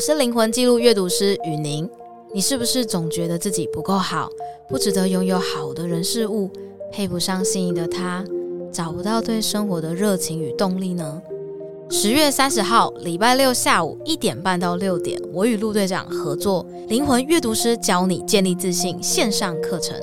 是灵魂记录阅读师雨宁。你是不是总觉得自己不够好，不值得拥有好的人事物，配不上心仪的他，找不到对生活的热情与动力呢？十月三十号，礼拜六下午一点半到六点，我与陆队长合作灵魂阅读师教你建立自信线上课程。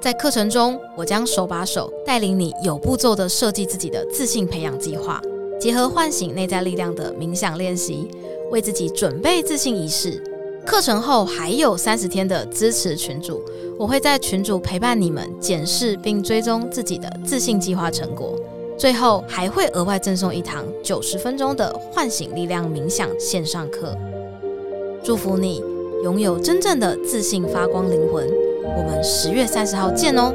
在课程中，我将手把手带领你有步骤地设计自己的自信培养计划，结合唤醒内在力量的冥想练习，为自己准备自信仪式。课程后还有三十天的支持群组，我会在群组陪伴你们检视并追踪自己的自信计划成果。最后还会额外赠送一堂九十分钟的唤醒力量冥想线上课，祝福你拥有真正的自信发光灵魂。我们十月三十号见哦！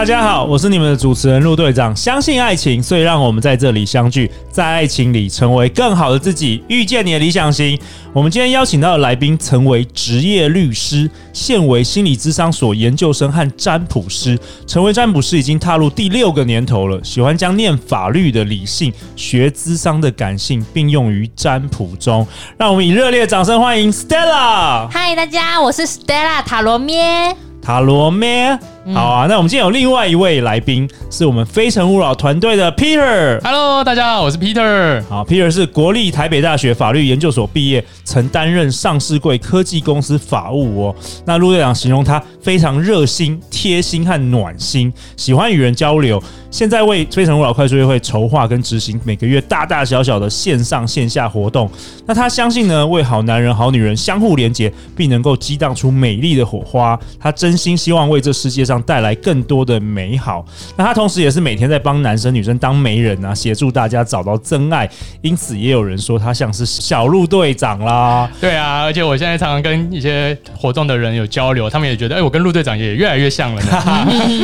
大家好，我是你们的主持人陆队长。相信爱情，所以让我们在这里相聚，在爱情里成为更好的自己，遇见你的理想型。我们今天邀请到的来宾，曾为职业律师，现为心理咨商所研究生和占卜师。成为占卜师已经踏入第六个年头了，喜欢将念法律的理性、学咨商的感性并用于占卜中。让我们以热烈的掌声欢迎 Stella。嗨，大家，我是 Stella 塔罗咩。塔罗咩？好啊，那我们今天有另外一位来宾，是我们非诚勿扰团队的 Peter。Hello，大家好，我是 Peter。好，Peter 是国立台北大学法律研究所毕业，曾担任上市贵科技公司法务哦。那陆队长形容他非常热心、贴心和暖心，喜欢与人交流。现在为非诚勿扰快速约会筹划跟执行每个月大大小小的线上线下活动。那他相信呢，为好男人、好女人相互连结，并能够激荡出美丽的火花。他真心希望为这世界上。带来更多的美好。那他同时也是每天在帮男生女生当媒人啊，协助大家找到真爱。因此也有人说他像是小鹿队长啦。对啊，而且我现在常常跟一些活动的人有交流，他们也觉得，哎、我跟陆队长也越来越像了呢。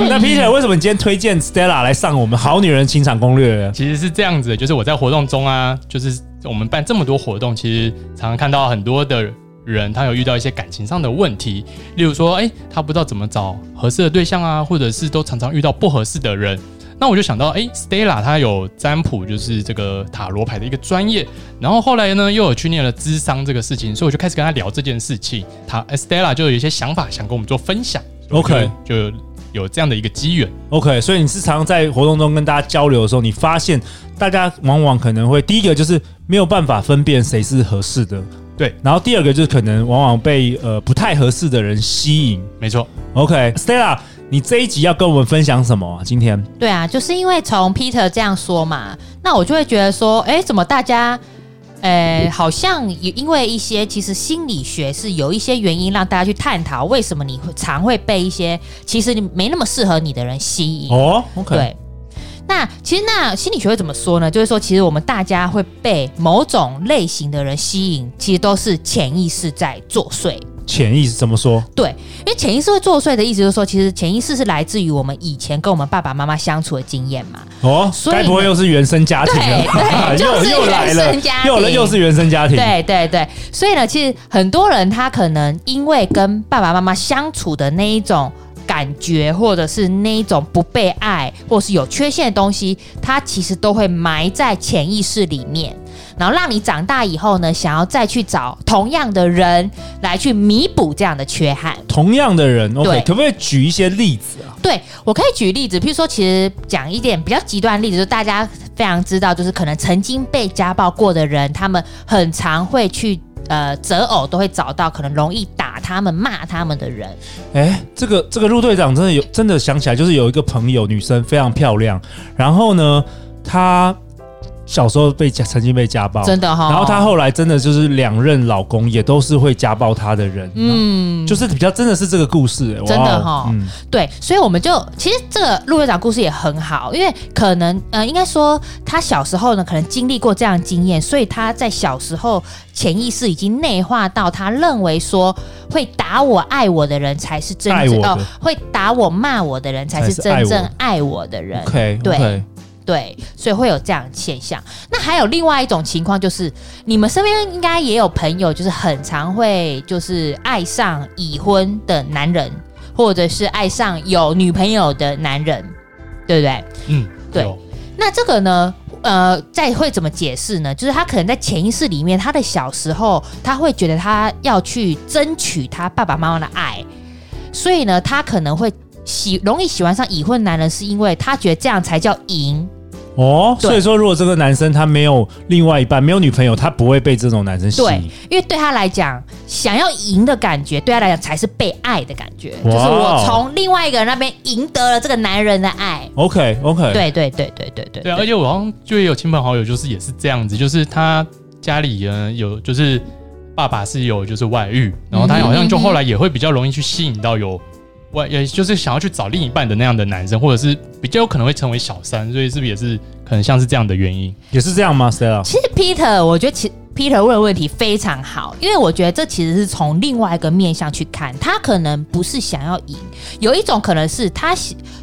那 Peter，为什么你今天推荐 Stella 来上我们好女人情场攻略？其实是这样子的，就是我在活动中啊，就是我们办这么多活动，其实常常看到很多的。人他有遇到一些感情上的问题，例如说，哎，他不知道怎么找合适的对象啊，或者是都常常遇到不合适的人。那我就想到，哎，Stella 她有占卜，就是这个塔罗牌的一个专业。然后后来呢，又有去念了智商这个事情，所以我就开始跟他聊这件事情。他 Stella 就有一些想法想跟我们做分享。OK，就有这样的一个机缘。OK，所以你是常常在活动中跟大家交流的时候，你发现大家往往可能会第一个就是没有办法分辨谁是合适的。对，然后第二个就是可能往往被呃不太合适的人吸引，没错。OK，Stella，你这一集要跟我们分享什么啊？今天？对啊，就是因为从 Peter 这样说嘛，那我就会觉得说，哎，怎么大家，呃，好像也因为一些其实心理学是有一些原因让大家去探讨，为什么你会常会被一些其实你没那么适合你的人吸引？哦，OK，对。那其实，那心理学会怎么说呢？就是说，其实我们大家会被某种类型的人吸引，其实都是潜意识在作祟。潜意识怎么说？对，因为潜意识会作祟的意思，就是说，其实潜意识是来自于我们以前跟我们爸爸妈妈相处的经验嘛。哦，所以该不会又是原生家庭了？对，就是原生家庭，又来了，又又是原生家庭。对对对，所以呢，其实很多人他可能因为跟爸爸妈妈相处的那一种。感觉，或者是那一种不被爱，或是有缺陷的东西，它其实都会埋在潜意识里面，然后让你长大以后呢，想要再去找同样的人来去弥补这样的缺憾。同样的人，OK，可不可以举一些例子啊？对，我可以举例子，譬如说，其实讲一点比较极端的例子，就是大家非常知道，就是可能曾经被家暴过的人，他们很常会去。呃，择偶都会找到可能容易打他们、骂他们的人。哎，这个这个陆队长真的有真的想起来，就是有一个朋友，女生非常漂亮，然后呢，她小时候被家曾经被家暴，真的哈。然后她后来真的就是两任老公也都是会家暴她的人，嗯，就是比较真的是这个故事，欸，真的哈。嗯，对，所以我们就其实这个陆队长故事也很好，因为可能呃，应该说他小时候呢，可能经历过这样的经验，所以他在小时候潜意识已经内化到他认为说会打我爱我的人才是真正哦，会打我骂我的人才是真正爱我的人。OK，对。对，所以会有这样的现象。那还有另外一种情况，就是你们身边应该也有朋友，就是很常会就是爱上已婚的男人，或者是爱上有女朋友的男人，对不对？嗯，对。那这个呢，呃，再会怎么解释呢？就是他可能在潜意识里面，他的小时候他会觉得他要去争取他爸爸妈妈的爱，所以呢，他可能会喜容易喜欢上已婚男人，是因为他觉得这样才叫赢。哦，所以说，如果这个男生他没有另外一半，没有女朋友，他不会被这种男生吸引。对，因为对他来讲，想要赢的感觉，对他来讲才是被爱的感觉。就是我从另外一个人那边赢得了这个男人的爱。OK，OK。对对对对对对。对，而且我好像就有亲朋好友，就是也是这样子，就是他家里人有，就是爸爸是有就是外遇，然后他好像就后来也会比较容易去吸引到有。外也就是想要去找另一半的那样的男生，或者是比较有可能会成为小三，所以是不是也是可能像是这样的原因？也是这样吗？Stella？其实 Peter，我觉得其 Peter 问的问题非常好，因为我觉得这其实是从另外一个面向去看，他可能不是想要赢，有一种可能是他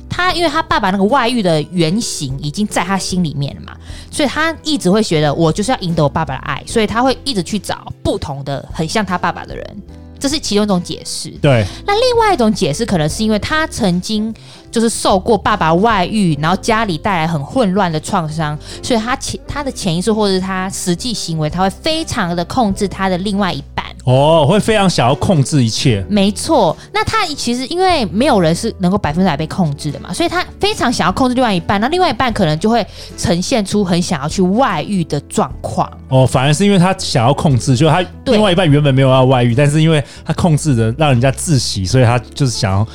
他因为他爸爸那个外遇的原型已经在他心里面了嘛，所以他一直会觉得我就是要赢得我爸爸的爱，所以他会一直去找不同的很像他爸爸的人。这是其中一种解释。对，那另外一种解释可能是因为他曾经就是受过爸爸外遇，然后家里带来很混乱的创伤，所以他潜他的潜意识或者是他实际行为，他会非常的控制他的另外一半。哦，会非常想要控制一切。没错，那他其实因为没有人是能够百分之百被控制的嘛，所以他非常想要控制另外一半。那另外一半可能就会呈现出很想要去外遇的状况。哦，反而是因为他想要控制，就他另外一半原本没有要外遇，但是因为他控制的让人家窒息，所以他就是想要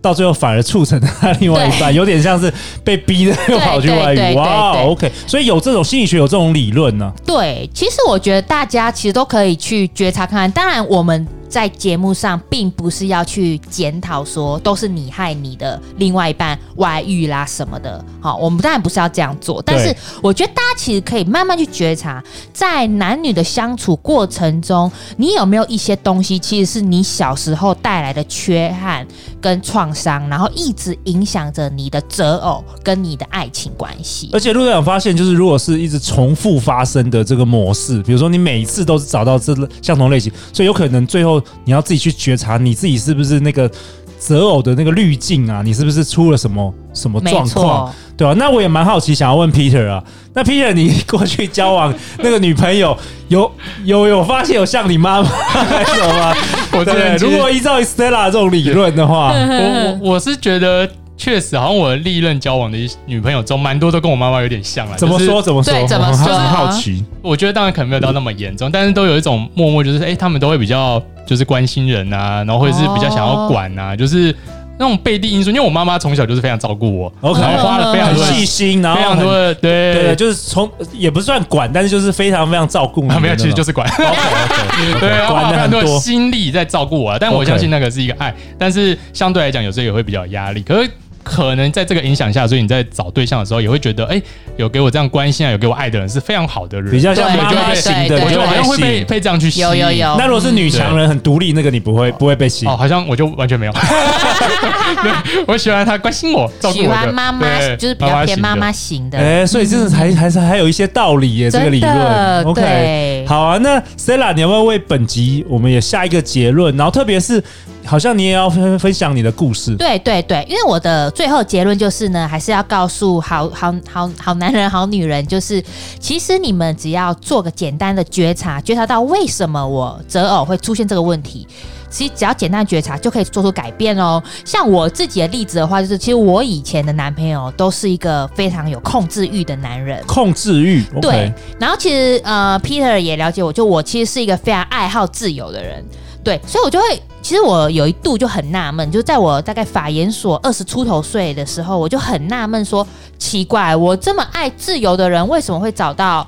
到最后反而促成他另外一半有点像是被逼的又跑去外遇。哇，OK，所以有这种心理学有这种理论呢？对，其实我觉得大家其实都可以去觉察看看。当然我们。在节目上，并不是要去检讨说都是你害你的另外一半外遇啦什么的，好，我们当然不是要这样做。但是我觉得大家其实可以慢慢去觉察，在男女的相处过程中，你有没有一些东西，其实是你小时候带来的缺憾跟创伤，然后一直影响着你的择偶跟你的爱情关系。而且陆队长发现，就是如果是一直重复发生的这个模式，比如说你每一次都是找到这相同类型，所以有可能最后。你要自己去觉察，你自己是不是那个择偶的那个滤镜啊？你是不是出了什么什么状况？对吧、啊？那我也蛮好奇，想要问 Peter 啊。那 Peter，你过去交往那个女朋友，有有有发现有像你妈妈还是什么吗？我对，如果依照 Stella 这种理论的话，我我我是觉得。确实，好像我的历任交往的女朋友中，蛮多都跟我妈妈有点像了。怎么说？怎么说？怎么说？很好奇。我觉得当然可能没有到那么严重，但是都有一种默默，就是哎、欸，他们都会比较就是关心人啊，然后或者是比较想要管啊，就是那种背地因素。因为我妈妈从小就是非常照顾我，OK，然后花了非常多细心，然后非常多的对对，就是从也不算管，但是就是非常非常照顾。没有，其实就是管。对，花了很多心力在照顾我，但我相信那个是一个爱，但是相对来讲，有时候也会比较有压力。可是。可能在这个影响下，所以你在找对象的时候，也会觉得，哎、欸，有给我这样关心啊，有给我爱的人是非常好的人，比较像妈妈型的，我觉得好像会被被这样去吸引。有有有。那如果是女强人很独立，那个你不会不会被吸引？哦，好像我就完全没有。我喜欢他关心我，照顾我。喜欢妈妈，就是比较偏妈妈型的。哎、欸，所以真的还还是还有一些道理耶，这个理论。OK，好啊。那 Stella，你要不要为本集我们也下一个结论？然后特别是。好像你也要分分享你的故事。对对对，因为我的最后结论就是呢，还是要告诉好好好好男人、好女人，就是其实你们只要做个简单的觉察，觉察到为什么我择偶会出现这个问题，其实只要简单觉察就可以做出改变哦。像我自己的例子的话，就是其实我以前的男朋友都是一个非常有控制欲的男人，控制欲。对，然后其实呃，Peter 也了解我，就我其实是一个非常爱好自由的人。对，所以我就会，其实我有一度就很纳闷，就在我大概法研所二十出头岁的时候，我就很纳闷说，奇怪，我这么爱自由的人，为什么会找到？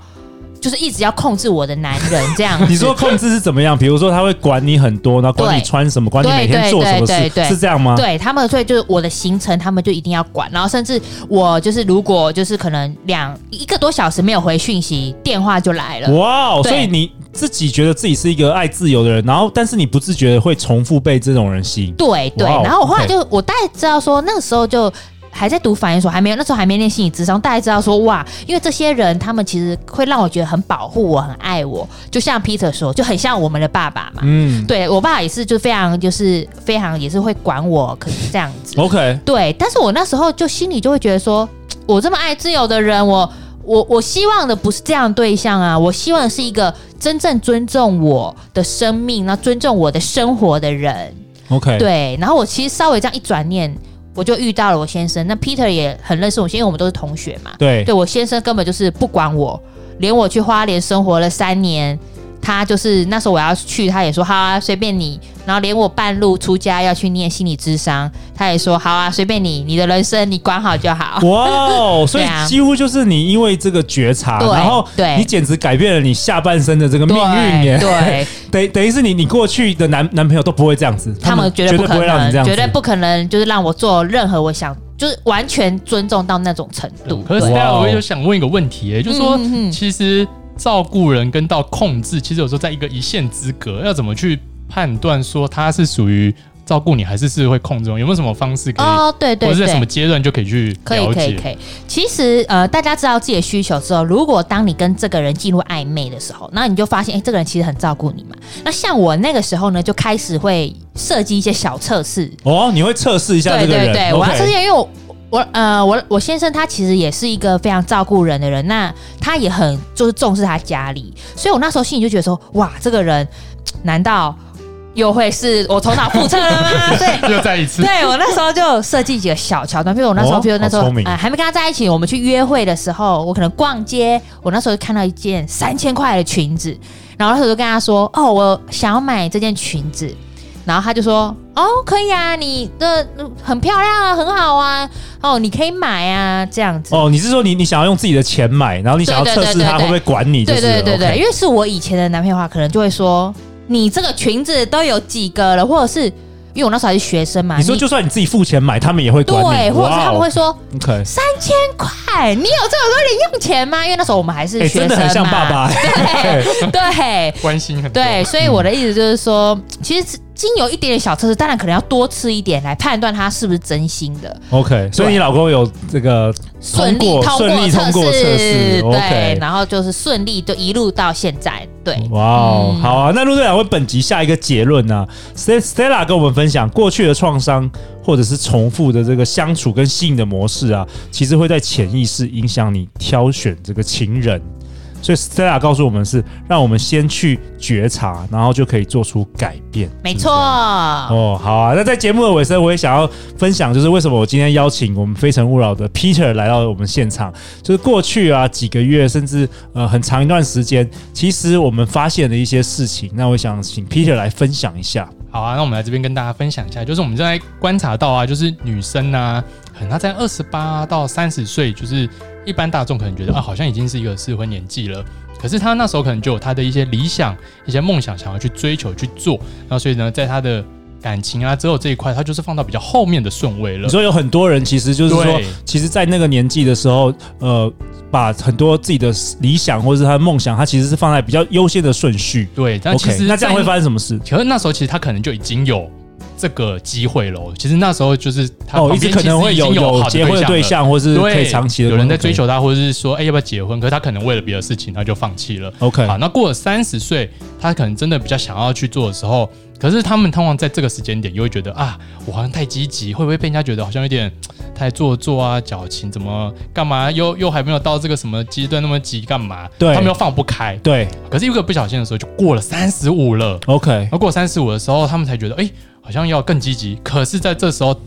就是一直要控制我的男人这样。你说控制是怎么样？比如说他会管你很多，然后管你穿什么，管你每天做什么事，是这样吗？对，他们所以就是我的行程，他们就一定要管。然后甚至我就是如果就是可能两一个多小时没有回讯息，电话就来了。哇，所以你自己觉得自己是一个爱自由的人，然后但是你不自觉的会重复被这种人吸引。对对，然后我后来就我大概知道说那个时候就。还在读法研所，还没有那时候还没练心理智商，大家知道说哇，因为这些人他们其实会让我觉得很保护我，很爱我，就像 Peter 说，就很像我们的爸爸嘛。嗯，对我爸也是，就非常就是非常也是会管我，可是这样子。OK，对，但是我那时候就心里就会觉得说，我这么爱自由的人，我我我希望的不是这样的对象啊，我希望的是一个真正尊重我的生命，然后尊重我的生活的人。OK，对，然后我其实稍微这样一转念。我就遇到了我先生，那 Peter 也很认识我，因为我们都是同学嘛。对，对我先生根本就是不管我，连我去花莲生活了三年。他就是那时候我要去，他也说好啊，随便你。然后连我半路出家要去念心理智商，他也说好啊，随便你，你的人生你管好就好。哇哦，所以几乎就是你因为这个觉察，对然后你简直改变了你下半生的这个命运耶。对，等等于是你你过去的男男朋友都不会这样子，他们绝对不可能，绝对不会让你这样子，绝对不可能就是让我做任何我想，就是完全尊重到那种程度。可是我就想问一个问题，哎，就是说其实。照顾人跟到控制，其实有时候在一个一线之隔，要怎么去判断说他是属于照顾你，还是是会控制？有没有什么方式可以？哦，对对对，或者在什么阶段就可以去了解？可以可以可以。其实呃，大家知道自己的需求之后，如果当你跟这个人进入暧昧的时候，那你就发现，哎，这个人其实很照顾你嘛。那像我那个时候呢，就开始会设计一些小测试。哦，你会测试一下这个人？对对对，我要测试，因为我。我呃，我我先生他其实也是一个非常照顾人的人，那他也很就是重视他家里，所以我那时候心里就觉得说，哇，这个人难道又会是我头脑复测了吗？对，又再一次。对，我那时候就设计几个小桥段，比如我那时候，比如那时候，呃，还没跟他在一起，我们去约会的时候，我可能逛街，我那时候看到一件三千块的裙子，然后那时候就跟他说，哦，我想要买这件裙子。然后他就说：“哦，可以啊，你的很漂亮啊，很好啊，哦，你可以买啊，这样子。”哦，你是说你你想要用自己的钱买，然后你想要测试他会不会管你？对对对对，因为是我以前的男朋友的话，可能就会说：“你这个裙子都有几个了，或者是。”因为我那时候还是学生嘛，你说就算你自己付钱买，他们也会管你，对，或者是他们会说三千块，你有这么多零用钱吗？因为那时候我们还是学生嘛，真的很像爸爸，对 对，关心很对，所以我的意思就是说，其实经有一点点小测试，当然可能要多吃一点来判断他是不是真心的。OK，所以你老公有这个顺利通过顺利通过测试，对，然后就是顺利就一路到现在。对，哇哦，嗯、好啊！那陆队长为本集下一个结论呢、啊、？Stella 跟我们分享过去的创伤，或者是重复的这个相处跟吸引的模式啊，其实会在潜意识影响你挑选这个情人。所以 Stella 告诉我们是，让我们先去觉察，然后就可以做出改变。没错。哦，好啊。那在节目的尾声，我也想要分享，就是为什么我今天邀请我们非诚勿扰的 Peter 来到我们现场。就是过去啊几个月，甚至呃很长一段时间，其实我们发现了一些事情。那我想请 Peter 来分享一下。好啊，那我们来这边跟大家分享一下，就是我们正在观察到啊，就是女生啊，可能她在二十八到三十岁，就是。一般大众可能觉得啊，好像已经是一个适婚年纪了。可是他那时候可能就有他的一些理想、一些梦想，想要去追求、去做。那所以呢，在他的感情啊、择偶这一块，他就是放到比较后面的顺位了。你说有很多人其实就是说，其实，在那个年纪的时候，呃，把很多自己的理想或者是他的梦想，他其实是放在比较优先的顺序。对，但其实 Okay, 那这样会发生什么事？可是那时候其实他可能就已经有。这个机会喽，其实那时候就是他哦，一直可能会有有结婚的对象，或是可以长期的有人在追求他，或者是说哎要不要结婚？可是他可能为了别的事情，他就放弃了。OK，好，那过了三十岁，他可能真的比较想要去做的时候，可是他们通常在这个时间点，又会觉得啊，我好像太积极，会不会被人家觉得好像有点 太做作啊、矫情？怎么干嘛？又又还没有到这个什么阶段那么急干嘛？对，他们又放不开。对，可是一个不小心的时候，就过了三十五了。OK，而过三十五的时候，他们才觉得哎。好像要更积极，可是在这时候，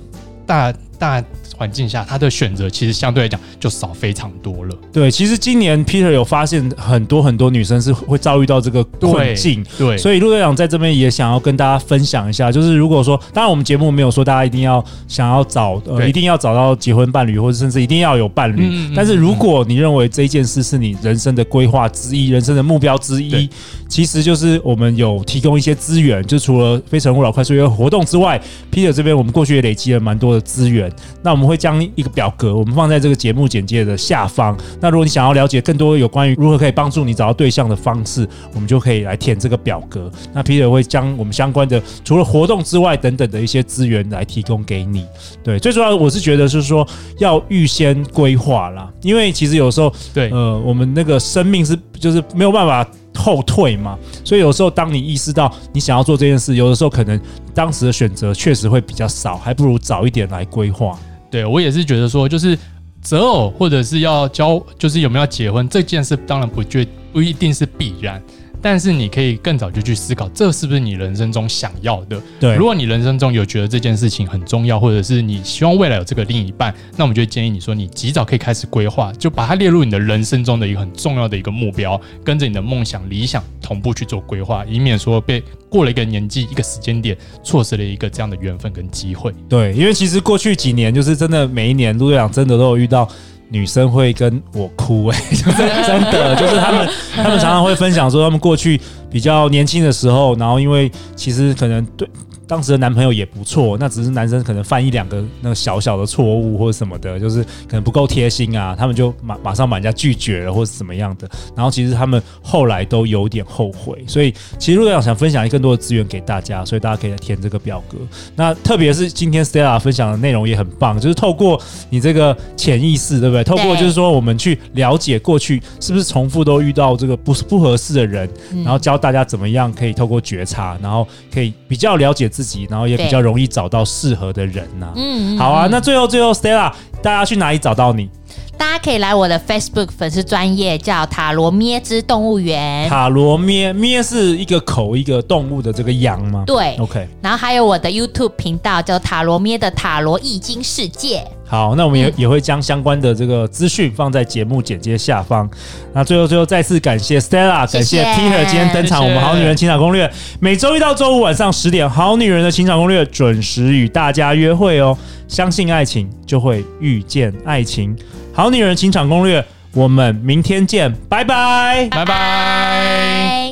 大大环境下，他的选择其实相对来讲就少非常多了。对，其实今年 Peter 有发现很多很多女生是会遭遇到这个困境，对，对，所以陆队长在这边也想要跟大家分享一下，就是如果说，当然我们节目没有说大家一定要想要找呃，一定要找到结婚伴侣，或者甚至一定要有伴侣，嗯嗯嗯，但是如果你认为这件事是你人生的规划之一，人生的目标之一，其实就是我们有提供一些资源，就除了非诚勿扰快速约活动之外，Peter 这边我们过去也累积了蛮多的资源，那我们会将一个表格，我们放在这个节目简介的下方。那如果你想要了解更多有关于如何可以帮助你找到对象的方式，我们就可以来填这个表格。那 Peter 会将我们相关的除了活动之外等等的一些资源来提供给你。对，最主要我是觉得是说要预先规划啦，因为其实有时候对呃，我们那个生命是就是没有办法后退嘛，所以有时候当你意识到你想要做这件事，有的时候可能当时的选择确实会比较少，还不如早一点来规划。对，我也是觉得说，就是择偶或者是要交，就是有没有结婚这件事，当然不绝不一定是必然。但是你可以更早就去思考，这是不是你人生中想要的？对，如果你人生中有觉得这件事情很重要，或者是你希望未来有这个另一半，那我们就建议你说，你及早可以开始规划，就把它列入你的人生中的一个很重要的一个目标，跟着你的梦想、理想同步去做规划，以免说被过了一个年纪、一个时间点，错失了一个这样的缘分跟机会。对，因为其实过去几年，就是真的每一年陆队长真的都有遇到。女生会跟我哭哎、欸，就 是真的，就是他们，他们常常会分享说，他们过去比较年轻的时候，然后因为其实可能对。当时的男朋友也不错，那只是男生可能犯一两个那个小小的错误或者什么的，就是可能不够贴心啊，他们就马马上把人家拒绝了或者怎么样的。然后其实他们后来都有点后悔，所以其实陆队长想分享更多的资源给大家，所以大家可以来填这个表格。那特别是今天 Stella 分享的内容也很棒，就是透过你这个潜意识，对不对？透过就是说我们去了解过去是不是重复都遇到这个不不合适的人，然后教大家怎么样可以透过觉察，然后可以比较了解自己，然后也比较容易找到适合的人呐、啊。嗯，好啊。那最后最后，Stella，大家去哪里找到你？大家可以来我的 Facebook 粉丝专业，叫塔罗咩之动物园。塔罗咩咩是一个口一个动物的这个羊吗？对，OK。然后还有我的 YouTube 频道叫塔罗咩的塔罗易经世界。好，那我们也也会将相关的这个资讯放在节目简介下方。那最后最后再次感谢 Stella，感谢 Peter 今天登场。我们好女人情场攻略每周一到周五晚上十点，好女人的情场攻略准时与大家约会哦。相信爱情，就会遇见爱情。好女人情场攻略，我们明天见，拜拜，拜拜。